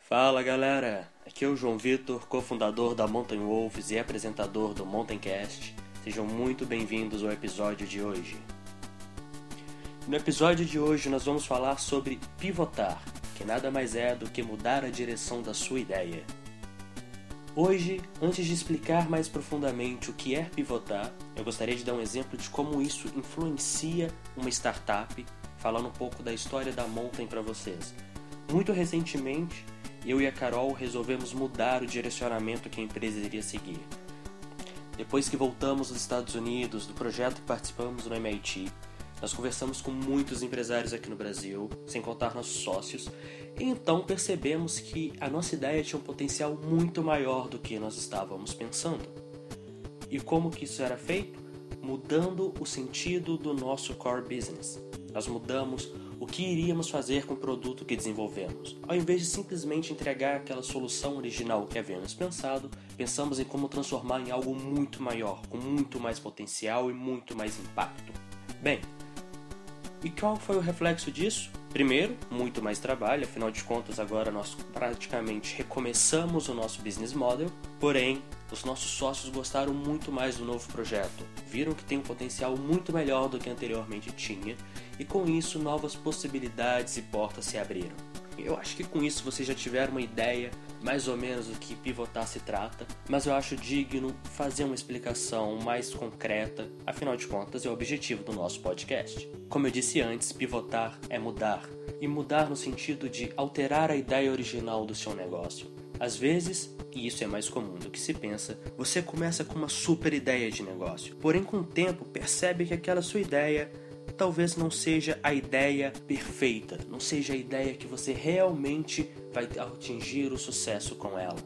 Fala galera, aqui é o João Vitor, cofundador da Mountain Wolves e apresentador do Mountaincast. Sejam muito bem-vindos ao episódio de hoje. No episódio de hoje nós vamos falar sobre pivotar, que nada mais é do que mudar a direção da sua ideia. Hoje, antes de explicar mais profundamente o que é pivotar, eu gostaria de dar um exemplo de como isso influencia uma startup, falando um pouco da história da Mountain para vocês. Muito recentemente, eu e a Carol resolvemos mudar o direcionamento que a empresa iria seguir. Depois que voltamos dos Estados Unidos, do projeto que participamos no MIT, nós conversamos com muitos empresários aqui no Brasil, sem contar nossos sócios, e então percebemos que a nossa ideia tinha um potencial muito maior do que nós estávamos pensando. E como que isso era feito? Mudando o sentido do nosso core business. Nós mudamos o que iríamos fazer com o produto que desenvolvemos. Ao invés de simplesmente entregar aquela solução original que havíamos pensado, pensamos em como transformar em algo muito maior, com muito mais potencial e muito mais impacto. Bem, e qual foi o reflexo disso? Primeiro, muito mais trabalho, afinal de contas, agora nós praticamente recomeçamos o nosso business model, porém, os nossos sócios gostaram muito mais do novo projeto, viram que tem um potencial muito melhor do que anteriormente tinha, e com isso novas possibilidades e portas se abriram. Eu acho que com isso vocês já tiveram uma ideia mais ou menos do que pivotar se trata, mas eu acho digno fazer uma explicação mais concreta, afinal de contas é o objetivo do nosso podcast. Como eu disse antes, pivotar é mudar, e mudar no sentido de alterar a ideia original do seu negócio. Às vezes, e isso é mais comum do que se pensa, você começa com uma super ideia de negócio, porém com o tempo percebe que aquela sua ideia talvez não seja a ideia perfeita, não seja a ideia que você realmente vai atingir o sucesso com ela.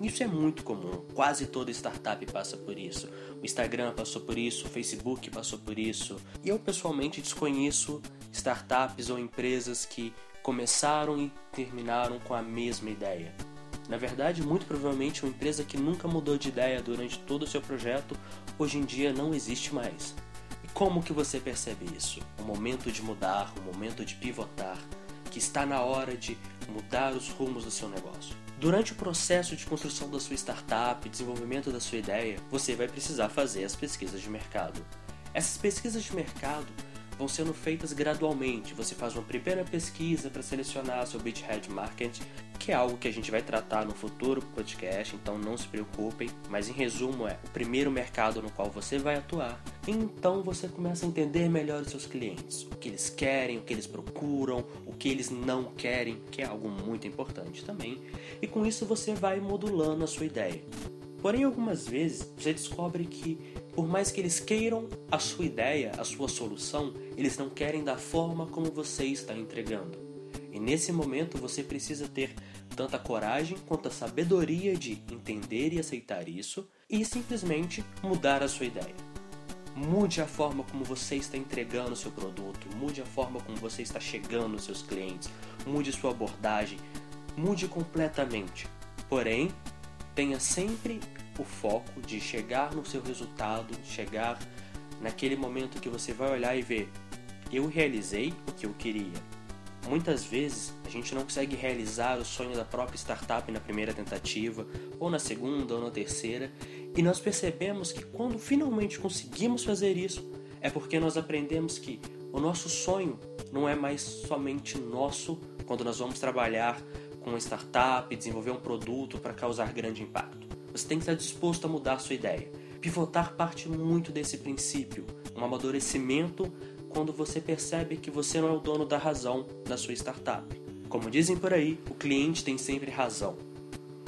Isso é muito comum, quase toda startup passa por isso. O Instagram passou por isso, o Facebook passou por isso. E eu pessoalmente desconheço startups ou empresas que começaram e terminaram com a mesma ideia. Na verdade, muito provavelmente uma empresa que nunca mudou de ideia durante todo o seu projeto, hoje em dia não existe mais. Como que você percebe isso? O momento de mudar, o momento de pivotar, que está na hora de mudar os rumos do seu negócio. Durante o processo de construção da sua startup, desenvolvimento da sua ideia, você vai precisar fazer as pesquisas de mercado. Essas pesquisas de mercado vão sendo feitas gradualmente. Você faz uma primeira pesquisa para selecionar seu beachhead market, que é algo que a gente vai tratar no futuro podcast, então não se preocupem. Mas em resumo é o primeiro mercado no qual você vai atuar. Então você começa a entender melhor os seus clientes, o que eles querem, o que eles procuram, o que eles não querem, que é algo muito importante também. E com isso você vai modulando a sua ideia. Porém, algumas vezes você descobre que, por mais que eles queiram a sua ideia, a sua solução, eles não querem da forma como você está entregando. E nesse momento você precisa ter tanta coragem quanto a sabedoria de entender e aceitar isso e simplesmente mudar a sua ideia. Mude a forma como você está entregando o seu produto, mude a forma como você está chegando aos seus clientes, mude sua abordagem, mude completamente. Porém, tenha sempre o foco de chegar no seu resultado, chegar naquele momento que você vai olhar e ver: eu realizei o que eu queria. Muitas vezes a gente não consegue realizar o sonho da própria startup na primeira tentativa, ou na segunda, ou na terceira, e nós percebemos que quando finalmente conseguimos fazer isso, é porque nós aprendemos que o nosso sonho não é mais somente nosso quando nós vamos trabalhar com uma startup, desenvolver um produto para causar grande impacto. Você tem que estar disposto a mudar a sua ideia. Pivotar parte muito desse princípio, um amadurecimento quando você percebe que você não é o dono da razão da sua startup. Como dizem por aí, o cliente tem sempre razão.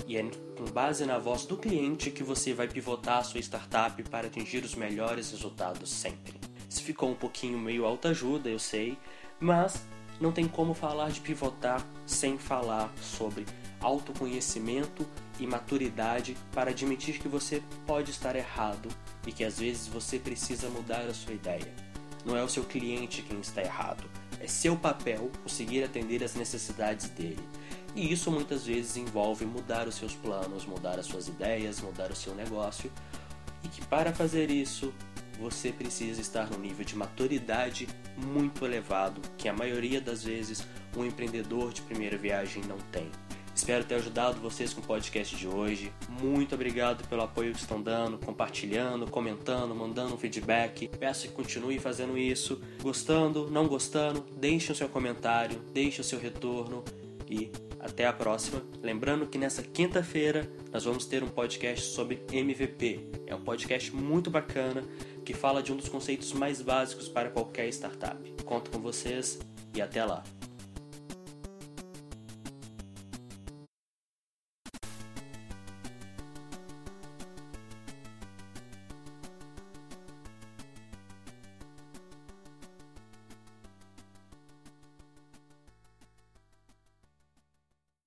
E é com base na voz do cliente que você vai pivotar a sua startup para atingir os melhores resultados sempre. Isso ficou um pouquinho meio alta ajuda, eu sei, mas não tem como falar de pivotar sem falar sobre autoconhecimento e maturidade para admitir que você pode estar errado e que às vezes você precisa mudar a sua ideia. Não é o seu cliente quem está errado, é seu papel conseguir atender às necessidades dele. E isso muitas vezes envolve mudar os seus planos, mudar as suas ideias, mudar o seu negócio. E que para fazer isso, você precisa estar num nível de maturidade muito elevado que a maioria das vezes um empreendedor de primeira viagem não tem. Espero ter ajudado vocês com o podcast de hoje. Muito obrigado pelo apoio que estão dando, compartilhando, comentando, mandando um feedback. Peço que continue fazendo isso. Gostando, não gostando, deixe o seu comentário, deixe o seu retorno e até a próxima. Lembrando que nessa quinta-feira nós vamos ter um podcast sobre MVP. É um podcast muito bacana que fala de um dos conceitos mais básicos para qualquer startup. Conto com vocês e até lá.